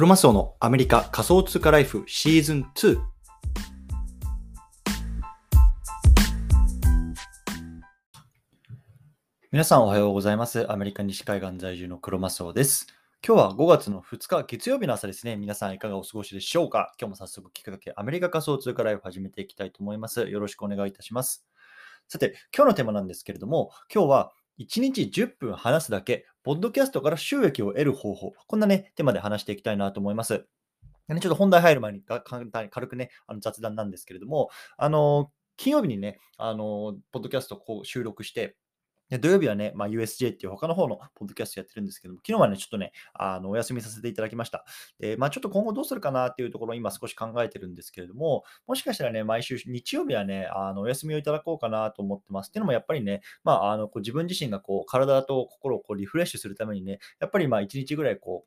クロマスオのアメリカ仮想通貨ライフシーズン2。皆さんおはようございます。アメリカ西海岸在住のクロマスオです。今日は5月の2日月曜日の朝ですね。皆さんいかがお過ごしでしょうか？今日も早速きっかけアメリカ仮想通貨ライフ始めていきたいと思います。よろしくお願いいたします。さて、今日のテーマなんですけれども、今日は1日10分話すだけ、ポッドキャストから収益を得る方法、こんなね、テーマで話していきたいなと思います。でねちょっと本題入る前に簡単に軽くね、あの雑談なんですけれども、あの金曜日にね、あのポッドキャストをこう収録して、で土曜日はね、まあ、USJ っていう他の方のポッドキャストやってるんですけども、昨日はね、ちょっとね、あのお休みさせていただきました。で、まあ、ちょっと今後どうするかなっていうところを今少し考えてるんですけれども、もしかしたらね、毎週日曜日はね、あのお休みをいただこうかなと思ってます。っていうのもやっぱりね、まあ、あのこう自分自身がこう体と心をこうリフレッシュするためにね、やっぱりまあ1日ぐらいこ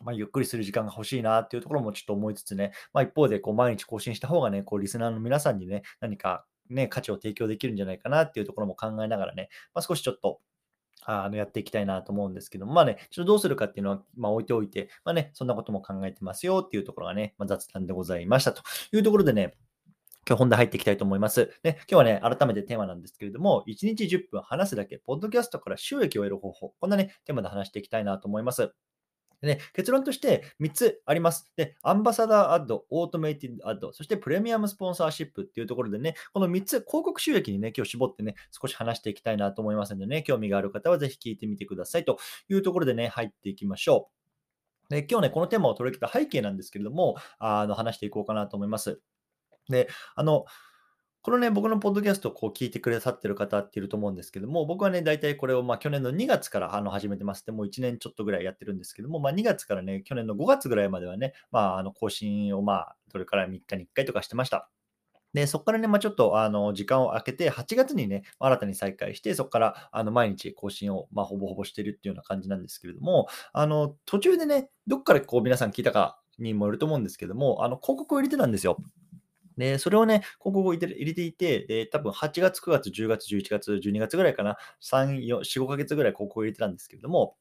う、まあ、ゆっくりする時間が欲しいなっていうところもちょっと思いつつね、まあ、一方でこう毎日更新した方がね、こうリスナーの皆さんにね、何かね、価値を提供できるんじゃないかなっていうところも考えながらね、まあ、少しちょっとあのやっていきたいなと思うんですけども、まあね、ちょっとどうするかっていうのは、まあ、置いておいて、まあね、そんなことも考えてますよっていうところがね、まあ、雑談でございましたというところでね、今日本題入っていきたいと思います。で、今日はね、改めてテーマなんですけれども、1日10分話すだけ、ポッドキャストから収益を得る方法、こんなね、テーマで話していきたいなと思います。ね、結論として3つあります。で、 Ambassador Ad、Automated Ad、そして Premium Sponsorship っていうところでね、この3つ、広告収益にね、今日絞ってね、少し話していきたいなと思いますのでね、興味がある方はぜひ聞いてみてくださいというところでね、入っていきましょう。で、今日ね、このテーマを取り上げた背景なんですけれども、あの話していこうかなと思います。で、あの、このね、僕のポッドキャストをこう聞いてくださってる方っていると思うんですけども、僕はね、大体これをまあ去年の2月からあの始めてますで、もう1年ちょっとぐらいやってるんですけども、まあ、2月からね、去年の5月ぐらいまではね、まあ、あの更新をまあ、それから3日に1回とかしてました。で、そこからね、まあ、ちょっとあの時間を空けて、8月にね、新たに再開して、そこからあの毎日更新を、まあ、ほぼほぼしてるっていうような感じなんですけれども、あの途中でね、どっからこう皆さん聞いたかにもよると思うんですけども、あの広告を入れてたんですよ。で、それをね、広告を入れていて、で、多分8月、9月、10月、11月、12月ぐらいかな、3、4、4、5ヶ月ぐらい広告を入れてたんですけれども、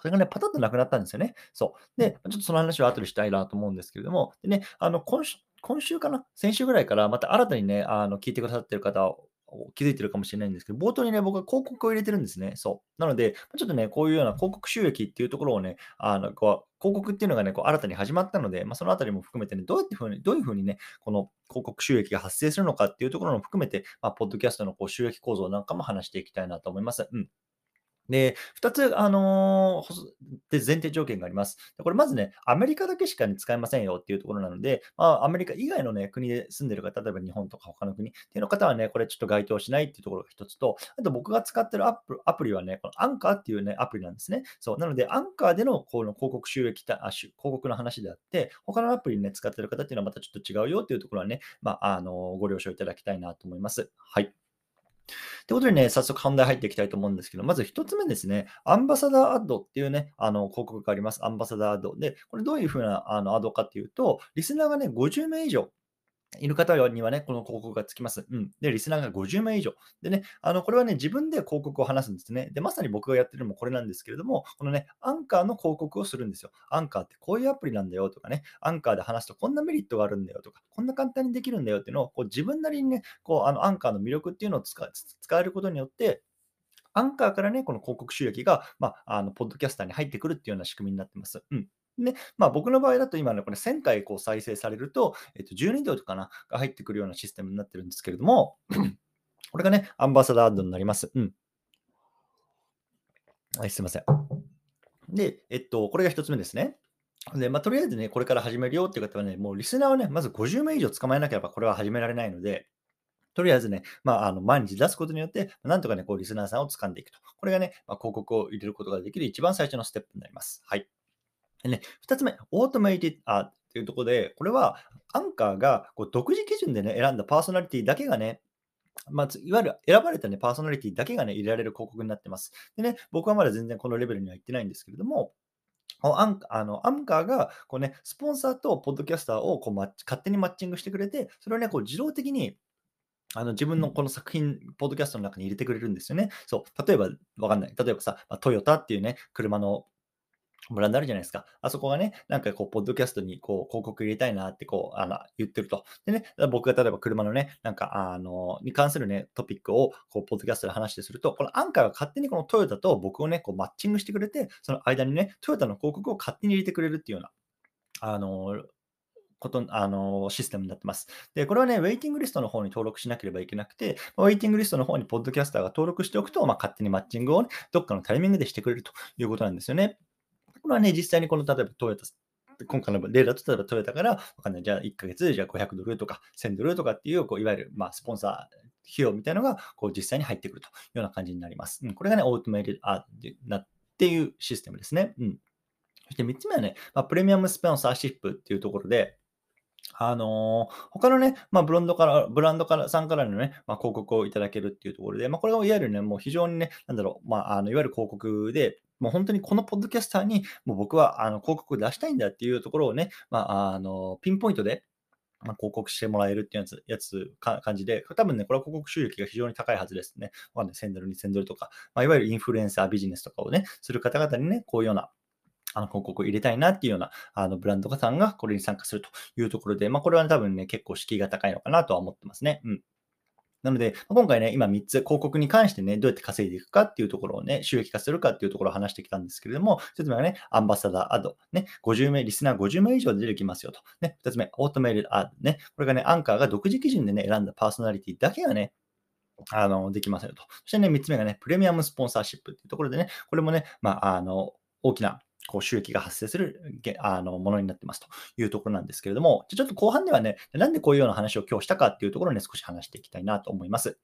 それがね、パタッとなくなったんですよね。そう。で、ちょっとその話は後でしたいなと思うんですけれども、でね、あの、今週、今週かな先週ぐらいからまた新たにね、あの、聞いてくださってる方を気づいてるかもしれないんですけど、冒頭にね、僕は広告を入れてるんですね。そう。なので、ちょっとね、こういうような広告収益っていうところをね、あの、こう、広告っていうのがね、こう新たに始まったので、まあ、そのあたりも含めてね、どうやってふうに、どういうふうにね、この広告収益が発生するのかっていうところも含めて、まあ、ポッドキャストのこう収益構造なんかも話していきたいなと思います。うん。で、2つ、あのーで前提条件があります。これまずね、アメリカだけしか、ね、使えませんよっていうところなので、まあ、アメリカ以外の、ね、国で住んでる方、例えば日本とか他の国っていうの方はね、これちょっと該当しないっていうところが一つと、あと僕が使ってるアプアプリはね、このアンカーっていうね、アプリなんですね。そう。なので、アンカーでのこの広告収益たあ、広告の話であって、他のアプリね、使ってる方っていうのはまたちょっと違うよっていうところはね、まあ、あのご了承いただきたいなと思います。はい。ということでね、早速本題入っていきたいと思うんですけど、まず1つ目ですね、 Ambassador Ad っていうね、あの広告があります。 Ambassador Ad。で、これどういうふうなあの ad かっていうと、リスナーがね、50名以上いる方にはね、この広告がつきます。うん。で、リスナーが50名以上。でね、あの、これはね、自分で広告を話すんですね。で、まさに僕がやってるのもこれなんですけれども、このね、アンカーの広告をするんですよ。アンカーってこういうアプリなんだよとかね、アンカーで話すとこんなメリットがあるんだよとか、こんな簡単にできるんだよっていうのを、こう自分なりにね、こう、あの、アンカーの魅力っていうのを使使えることによって、アンカーからね、この広告収益が、まあ、あの、ポッドキャスターに入ってくるっていうような仕組みになってます。うん。で、まあ、僕の場合だと今ね、これ1000回こう再生されると、えっと、12ドルかなが入ってくるようなシステムになってるんですけれども、これがね、アンバサダーアッドになります。うん。はい、すいません。で、えっと、これが一つ目ですね。で、まあ、とりあえずね、これから始めるよっていう方はね、もうリスナーをね、まず50名以上捕まえなければこれは始められないので、とりあえずね、まあ、あの毎日出すことによって、なんとかね、こうリスナーさんを掴んでいくと。これがね、まあ、広告を入れることができる一番最初のステップになります。はい。でね、2つ目、オートメイティあっていうところで、これはアンカーがこう独自基準でね、選んだパーソナリティだけがね、まあ、いわゆる選ばれた、ね、パーソナリティだけが、ね、入れられる広告になってます。でね、僕はまだ全然このレベルには行ってないんですけれども、アンあのアンカーがこう、ね、スポンサーとポッドキャスターをこう勝手にマッチングしてくれて、それを、ね、こう自動的にあの自分のこの作品、ポッドキャストの中に入れてくれるんですよね。そう。例えば、わかんない。例えばさ、まあトヨタっていうね、車のブランドあるじゃないですか。あそこがね、なんかこう、ポッドキャストにこう、広告入れたいなってこう、あの、言ってると。でね、僕が例えば車のね、なんか、あの、に関するね、トピックを、こう、ポッドキャストで話してすると、このアンカーが勝手にこのトヨタと僕をね、こう、マッチングしてくれて、その間にね、トヨタの広告を勝手に入れてくれるっていうような、あの、ことあのシステムになってます。で、これはね、ウェイティングリストの方に登録しなければいけなくて、ウェイティングリストの方にポッドキャスターが登録しておくと、まあ、勝手にマッチングを、ね、どっかのタイミングでしてくれるということなんですよね。これはね、実際にこの、例えばトヨタ、今回の例だと、例えばトヨタから、わかんない、じゃあ1ヶ月、じゃあ500ドルとか1000ドルとかっていう、こういわゆる、まあ、スポンサー、費用みたいなのが、こう実際に入ってくるというような感じになります。うん、これがね、オートメイトアーなっていうシステムですね。うん。そして3つ目はね、まあ、プレミアムスポンサーシップっていうところで、あのー、他のね、まあ、ブランドから、ブランドからさんからのね、まあ、広告をいただけるっていうところで、まあ、これがいわゆるね、もう非常にね、なんだろう、まあ、あのいわゆる広告で、もう本当にこのポッドキャスターに、もう僕はあの広告出したいんだっていうところをね、まあ、あのピンポイントで、ま、広告してもらえるっていうやつ、やつか感じで、多分ね、これは広告収益が非常に高いはずですね。まあね、1000ドル、2000ドルとか、まあ、いわゆるインフルエンサービジネスとかをね、する方々にね、こういうようなあの広告を入れたいなっていうようなあのブランドさんがこれに参加するというところで、まあ、これは、ね、多分ね、結構敷居が高いのかなとは思ってますね。うん。なので、今回ね、今3つ広告に関してね、どうやって稼いでいくかっていうところをね、収益化するかっていうところを話してきたんですけれども、1つ目はね、アンバサダーアド。ね、50名、リスナー50名以上でできますよと。ね、2つ目、オートメールアド。ね、これがね、アンカーが独自基準でね、選んだパーソナリティだけがね、あの、できますよと。そしてね、3つ目がね、プレミアムスポンサーシップっていうところでね、これもね、まあ、あの、大きなこう収益が発生するあのものになってますというところなんですけれども、じゃちょっと後半ではね、なんでこういうような話を今日したかっていうところをね、少し話していきたいなと思います。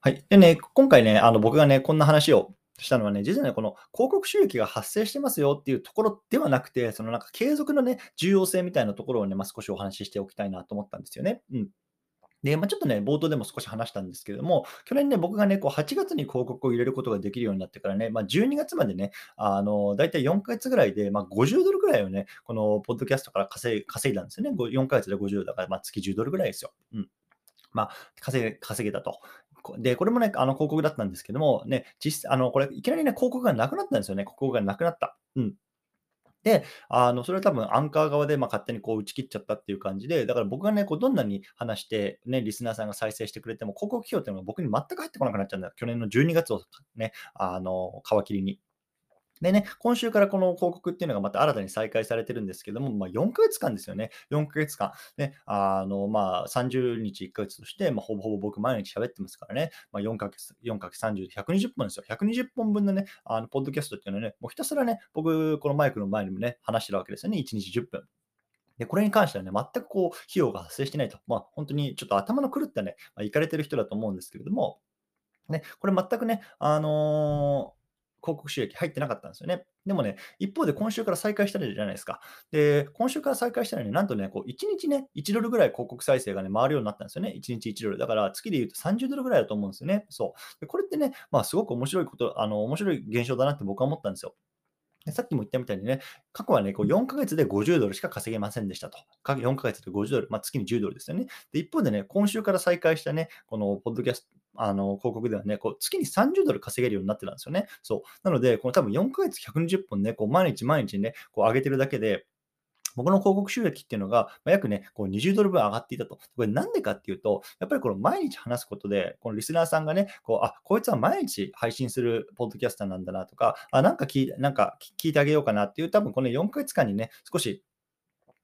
はい。でね、今回ね、あの僕がね、こんな話をしたのはね、実はね、この広告収益が発生してますよっていうところではなくて、そのなんか継続のね、重要性みたいなところをね、まあ、少しお話ししておきたいなと思ったんですよね。うん。で、まあ、ちょっとね、冒頭でも少し話したんですけども、去年ね、僕がね、こう8月に広告を入れることができるようになってからね、まあ、12月までね、あの、だいたい4ヶ月ぐらいで、まあ、50ドルぐらいをね、このポッドキャストから稼い稼いだんですよね。4ヶ月で50だから、まあ、月10ドルぐらいですよ。うん。まあ、稼げ、稼げたと。で、これもね、あの広告だったんですけども、ね、実あの、これ、いきなりね、広告がなくなったんですよね。広告がなくなった。うん。で、あの、それは多分アンカー側で、まあ、勝手にこう打ち切っちゃったっていう感じで、だから僕がね、こうどんなに話して、ね、リスナーさんが再生してくれても、広告費用っていうのが僕に全く入ってこなくなっちゃうんだ。去年の12月をね、あの、皮切りに。でね、今週からこの広告っていうのがまた新たに再開されてるんですけども、まあ、4ヶ月間ですよね。4ヶ月間。ね、あの、まあ、30日1ヶ月として、まあ、ほぼほぼ僕毎日喋ってますからね、まあ、4ヶ月、4ヶ月30、120本ですよ。120本分のね、あの、ポッドキャストっていうのはね、もうひたすらね、僕、このマイクの前にもね、話してるわけですよね。1日10分。で、これに関してはね、全くこう、費用が発生してないと。まあ、本当にちょっと頭の狂ったね、まあ、行かれてる人だと思うんですけれども、ね、これ全くね、あのー広告収益入ってなかったんですよね。でもね、一方で今週から再開したじゃないですか。で、今週から再開したらね、なんとね、こう1日ね、1ドルぐらい広告再生がね、回るようになったんですよね。1日1ドル。だから月で言うと30ドルぐらいだと思うんですよね。そう。でこれってね、まあすごく面白いこと、あの、面白い現象だなって僕は思ったんですよ。さっきも言ったみたいにね、過去はね、こう4ヶ月で50ドルしか稼げませんでしたと。4ヶ月で50ドル、まあ、月に10ドルですよね。で、一方でね、今週から再開したね、このポッドキャスト、あの広告ではね、こう月に30ドル稼げるようになってたんですよね。そう。なので、この多分4ヶ月120本ね、こう毎日毎日ね、こう上げてるだけで、僕の広告収益っていうのが、ま約ね、こう20ドル分上がっていたと。これなんでかっていうと、やっぱりこの毎日話すことで、このリスナーさんがね、こう、あ、こいつは毎日配信するポッドキャスターなんだなとか、あ、なんか聞いなんか聞いてあげようかなっていう、多分この4ヶ月間にね、少し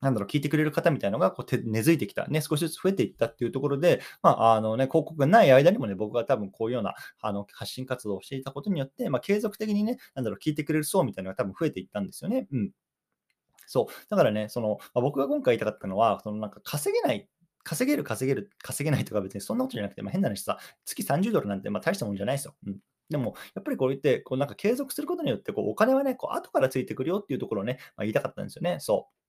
なんだろう、聞いてくれる方みたいなのがこう根付いてきた、ね、少しずつ増えていったっていうところで、まあ、あのね、広告がない間にもね、僕は多分こういうようなあの発信活動をしていたことによって、まあ、継続的にね、なんだろう、聞いてくれる層みたいなのが多分増えていったんですよね。うん。そう。だからね、その、まあ、僕が今回言いたかったのは、そのなんか稼げない、稼げる、稼げる、稼げないとか別にそんなことじゃなくて、まあ、変な話さ、月30ドルなんてまあ大したもんじゃないですよ。うん。でも、やっぱりこう言って、こうなんか継続することによって、こうお金はね、こう後からついてくるよっていうところをね、まあ、言いたかったんですよね。そう。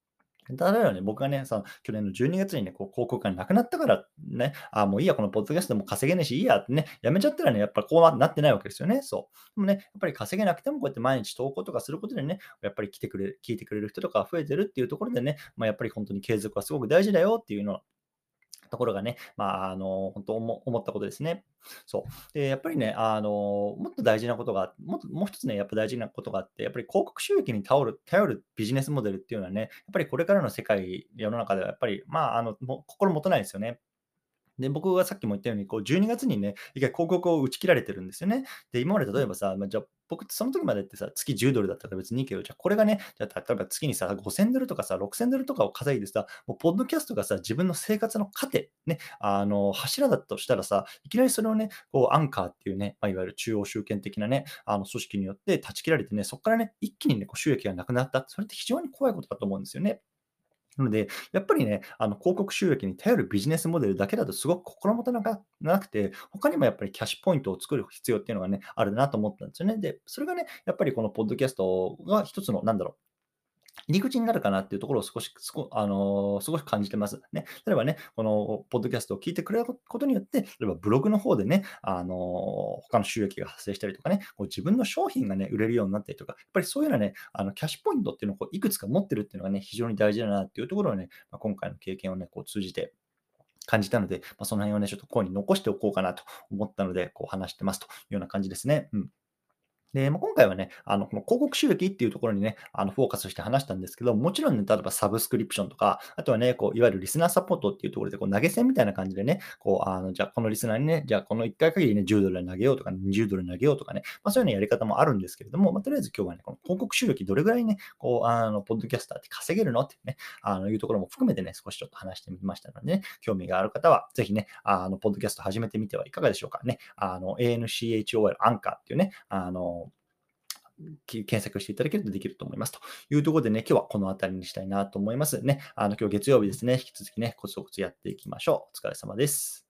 例えばね、僕がね、その去年の12月にね、こう広告がなくなったからね、あもういいや、このポッドキャストも稼げねえし、いいやってね、やめちゃったらね、やっぱこうなってないわけですよね。そう。でもね、やっぱり稼げなくてもこうやって毎日投稿とかすることでね、やっぱり来てくれ聞いてくれる人とか増えてるっていうところでね、まあ、やっぱり本当に継続はすごく大事だよっていうのをところがね、まあ、あの、本当思ったことですね。そう。で、やっぱりね、あの、もっと大事なことが、もっともう一つね、やっぱ大事なことがあって、やっぱり広告収益に頼る頼るビジネスモデルっていうのはね、やっぱりこれからの世界、世の中ではやっぱり、まあ、あの、も心もとないですよね。で、僕がさっきも言ったように、こう12月にね、一回広告を打ち切られてるんですよね。で、今まで例えばさ、まあ、じゃあ僕その時までってさ、月10ドルだったら別にいいけど、じゃあこれがね、じゃあ例えば月にさ、5000ドルとかさ、6000ドルとかを稼いでさ、もうポッドキャストがさ、自分の生活の糧、ね、あの、柱だとしたらさ、いきなりそれをね、こう、アンカーっていうね、まあ、いわゆる中央集権的なね、あの組織によって断ち切られてね、そこからね、一気にね、こう収益がなくなった。それって非常に怖いことだと思うんですよね。なので、やっぱりね、あの広告収益に頼るビジネスモデルだけだとすごく心もとなくて、他にもやっぱりキャッシュポイントを作る必要っていうのがね、あるなと思ったんですよね。で、それがね、やっぱりこのポッドキャストが一つの、なんだろう、入り口になるかなっていうところを少し、あのー、すごく感じてます。ね。例えばね、このポッドキャストを聞いてくれることによって、例えばブログの方でね、あのー、他の収益が発生したりとかね、こう自分の商品がね、売れるようになったりとか、やっぱりそういうようなね、あのキャッシュポイントっていうのをこういくつか持ってるっていうのがね、非常に大事だなっていうところをね、まあ、今回の経験をね、こう通じて感じたので、まあ、その辺をね、ちょっとこうに残しておこうかなと思ったので、こう話してますというような感じですね。うん。で、まあ、今回はね、あの、この広告収益っていうところにね、あの、フォーカスして話したんですけど、もちろんね、例えばサブスクリプションとか、あとはね、こう、いわゆるリスナーサポートっていうところで、こう、投げ銭みたいな感じでね、こう、あの、じゃあ、このリスナーにね、じゃあ、この1回限りね、10ドル投げようとか、20ドル投げようとかね、まあ、そういうようなやり方もあるんですけれども、まあ、とりあえず今日はね、この広告収益どれぐらいね、こう、あの、ポッドキャスターって稼げるのってね、あの、いうところも含めてね、少しちょっと話してみましたのでね、興味がある方は、ぜひね、あの、ポッドキャスト始めてみてはいかがでしょうかね。あの、ANCHOL アンカーっていうね、あの、検索していただけるとできると思います。というところでね、今日はこの辺りにしたいなと思いますね。あの、今日月曜日ですね。引き続きね、コツコツやっていきましょう。お疲れ様です。